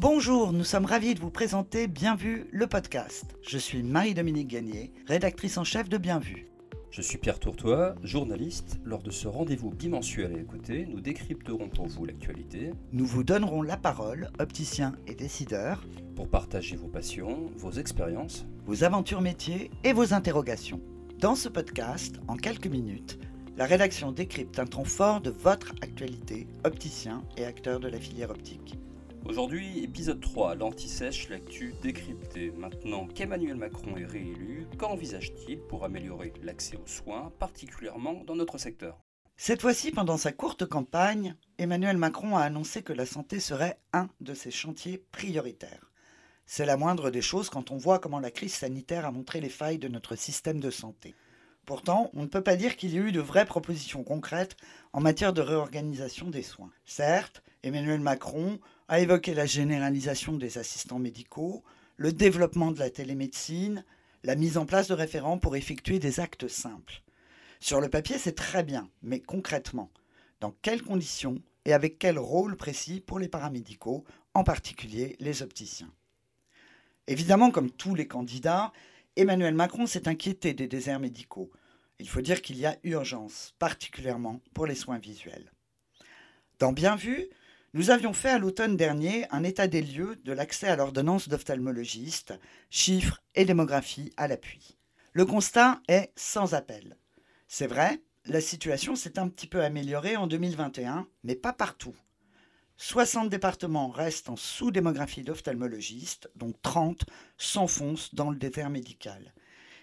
Bonjour, nous sommes ravis de vous présenter Bienvu, le podcast. Je suis Marie-Dominique Gagné, rédactrice en chef de Bienvu. Je suis Pierre Tourtois, journaliste. Lors de ce rendez-vous bimensuel à écouter, nous décrypterons pour vous l'actualité. Nous vous donnerons la parole, opticiens et décideurs, pour partager vos passions, vos expériences, vos aventures métiers et vos interrogations. Dans ce podcast, en quelques minutes, la rédaction décrypte un temps fort de votre actualité, opticien et acteur de la filière optique. Aujourd'hui, épisode 3, l'anti-sèche, l'actu décryptée. Maintenant qu'Emmanuel Macron est réélu, qu'envisage-t-il pour améliorer l'accès aux soins, particulièrement dans notre secteur? Cette fois-ci, pendant sa courte campagne, Emmanuel Macron a annoncé que la santé serait un de ses chantiers prioritaires. C'est la moindre des choses quand on voit comment la crise sanitaire a montré les failles de notre système de santé. Pourtant, on ne peut pas dire qu'il y ait eu de vraies propositions concrètes en matière de réorganisation des soins. Certes, Emmanuel Macron a évoqué la généralisation des assistants médicaux, le développement de la télémédecine, la mise en place de référents pour effectuer des actes simples. Sur le papier, c'est très bien, mais concrètement, dans quelles conditions et avec quel rôle précis pour les paramédicaux, en particulier les opticiens? Évidemment, comme tous les candidats, Emmanuel Macron s'est inquiété des déserts médicaux. Il faut dire qu'il y a urgence, particulièrement pour les soins visuels. Dans Bien vu, nous avions fait à l'automne dernier un état des lieux de l'accès à l'ordonnance d'ophtalmologiste, chiffres et démographie à l'appui. Le constat est sans appel. C'est vrai, la situation s'est un petit peu améliorée en 2021, mais pas partout. 60 départements restent en sous-démographie d'ophtalmologistes, dont 30 s'enfoncent dans le désert médical.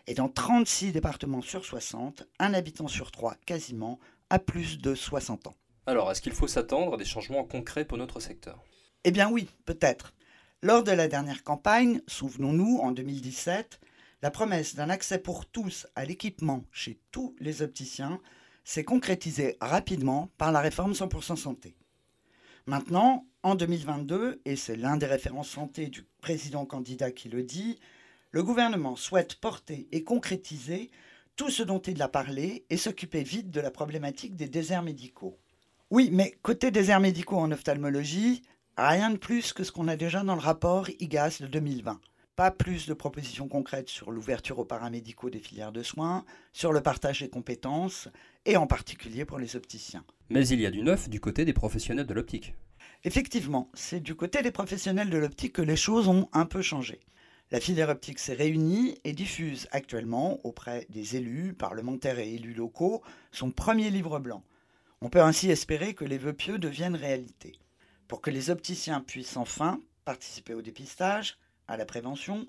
Et dans 36 départements sur 60, un habitant sur trois quasiment a plus de 60 ans. Alors, est-ce qu'il faut s'attendre à des changements concrets pour notre secteur? Eh bien oui, peut-être. Lors de la dernière campagne, souvenons-nous, en 2017, la promesse d'un accès pour tous à l'équipement chez tous les opticiens s'est concrétisée rapidement par la réforme 100% santé. Maintenant, en 2022, et c'est l'un des référents santé du président candidat qui le dit, le gouvernement souhaite porter et concrétiser tout ce dont il a parlé et s'occuper vite de la problématique des déserts médicaux. Oui, mais côté déserts médicaux en ophtalmologie, rien de plus que ce qu'on a déjà dans le rapport IGAS de 2020. Pas plus de propositions concrètes sur l'ouverture aux paramédicaux des filières de soins, sur le partage des compétences, et en particulier pour les opticiens. Mais il y a du neuf du côté des professionnels de l'optique. Effectivement, c'est du côté des professionnels de l'optique que les choses ont un peu changé. La filière optique s'est réunie et diffuse actuellement auprès des élus, parlementaires et élus locaux son premier livre blanc on peut ainsi espérer que les vœux pieux deviennent réalité. Pour que les opticiens puissent enfin participer au dépistage, à la prévention,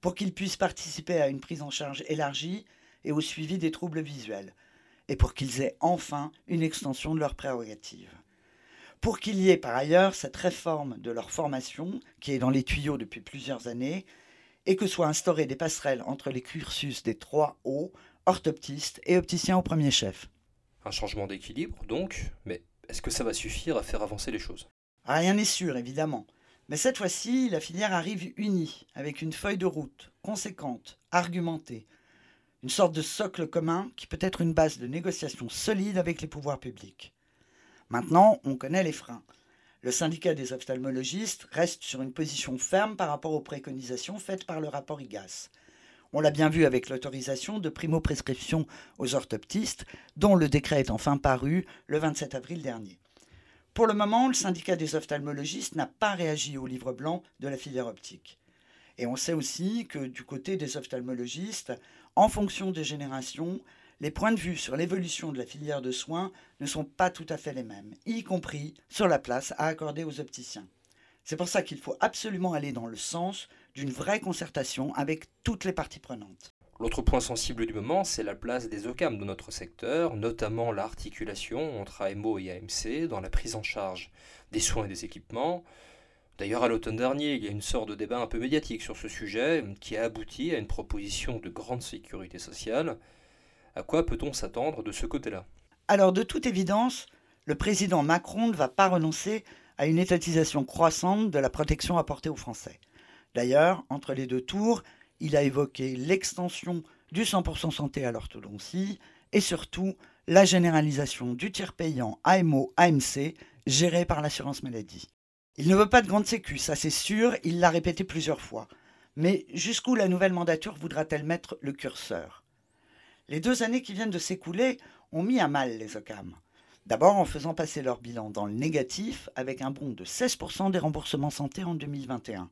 pour qu'ils puissent participer à une prise en charge élargie et au suivi des troubles visuels, et pour qu'ils aient enfin une extension de leurs prérogatives. Pour qu'il y ait par ailleurs cette réforme de leur formation, qui est dans les tuyaux depuis plusieurs années, et que soient instaurées des passerelles entre les cursus des trois hauts, orthoptistes et opticiens au premier chef. Un changement d'équilibre, donc, mais est-ce que ça va suffire à faire avancer les choses? Rien n'est sûr, évidemment. Mais cette fois-ci, la filière arrive unie, avec une feuille de route conséquente, argumentée, une sorte de socle commun qui peut être une base de négociation solide avec les pouvoirs publics. Maintenant, on connaît les freins. Le syndicat des ophtalmologistes reste sur une position ferme par rapport aux préconisations faites par le rapport IGAS. On l'a bien vu avec l'autorisation de primo-prescription aux orthoptistes, dont le décret est enfin paru le 27 avril dernier. Pour le moment, le syndicat des ophtalmologistes n'a pas réagi au livre blanc de la filière optique. Et on sait aussi que du côté des ophtalmologistes, en fonction des générations, les points de vue sur l'évolution de la filière de soins ne sont pas tout à fait les mêmes, y compris sur la place à accorder aux opticiens. C'est pour ça qu'il faut absolument aller dans le sens d'une vraie concertation avec toutes les parties prenantes. L'autre point sensible du moment, c'est la place des OCAM dans notre secteur, notamment l'articulation entre AMO et AMC dans la prise en charge des soins et des équipements. D'ailleurs, à l'automne dernier, il y a une sorte de débat un peu médiatique sur ce sujet qui a abouti à une proposition de grande sécurité sociale. À quoi peut-on s'attendre de ce côté-là? Alors, de toute évidence, le président Macron ne va pas renoncer à une étatisation croissante de la protection apportée aux Français. D'ailleurs, entre les deux tours, il a évoqué l'extension du 100% santé à l'orthodontie et surtout la généralisation du tiers payant AMO-AMC géré par l'assurance maladie. Il ne veut pas de grande sécu, ça c'est sûr, il l'a répété plusieurs fois. Mais jusqu'où la nouvelle mandature voudra-t-elle mettre le curseur? Les deux années qui viennent de s'écouler ont mis à mal les OCAM. D'abord en faisant passer leur bilan dans le négatif avec un bond de 16% des remboursements santé en 2021.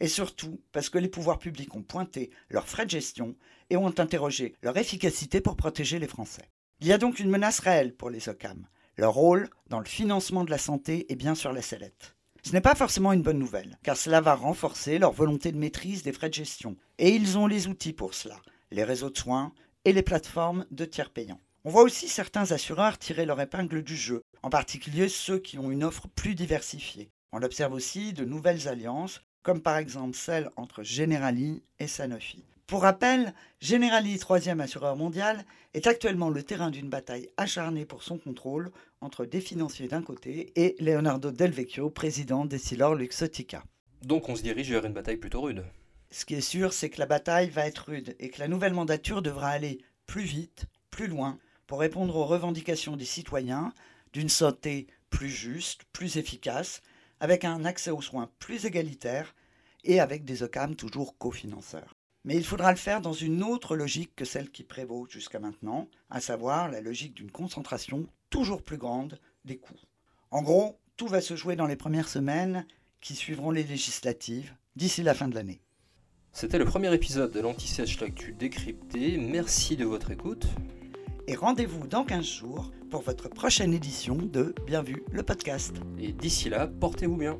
Et surtout parce que les pouvoirs publics ont pointé leurs frais de gestion et ont interrogé leur efficacité pour protéger les Français. Il y a donc une menace réelle pour les OCAM. Leur rôle dans le financement de la santé est bien sur la sellette. Ce n'est pas forcément une bonne nouvelle, car cela va renforcer leur volonté de maîtrise des frais de gestion. Et ils ont les outils pour cela, les réseaux de soins et les plateformes de tiers payants. On voit aussi certains assureurs tirer leur épingle du jeu, en particulier ceux qui ont une offre plus diversifiée. On observe aussi de nouvelles alliances, comme par exemple celle entre Generali et Sanofi. Pour rappel, Generali, troisième assureur mondial, est actuellement le terrain d'une bataille acharnée pour son contrôle entre des financiers d'un côté et Leonardo Del Vecchio, président d'Essilor Luxotica. Donc on se dirige vers une bataille plutôt rude. Ce qui est sûr, c'est que la bataille va être rude et que la nouvelle mandature devra aller plus vite, plus loin, pour répondre aux revendications des citoyens d'une santé plus juste, plus efficace, avec un accès aux soins plus égalitaire et avec des OCAM toujours cofinanceurs. Mais il faudra le faire dans une autre logique que celle qui prévaut jusqu'à maintenant, à savoir la logique d'une concentration toujours plus grande des coûts. En gros, tout va se jouer dans les premières semaines qui suivront les législatives d'ici la fin de l'année. C'était le premier épisode de l'Anti-Sèche L'actu décrypté. Merci de votre écoute. Et rendez-vous dans 15 jours pour votre prochaine édition de Bien vu le podcast. Et d'ici là, portez-vous bien.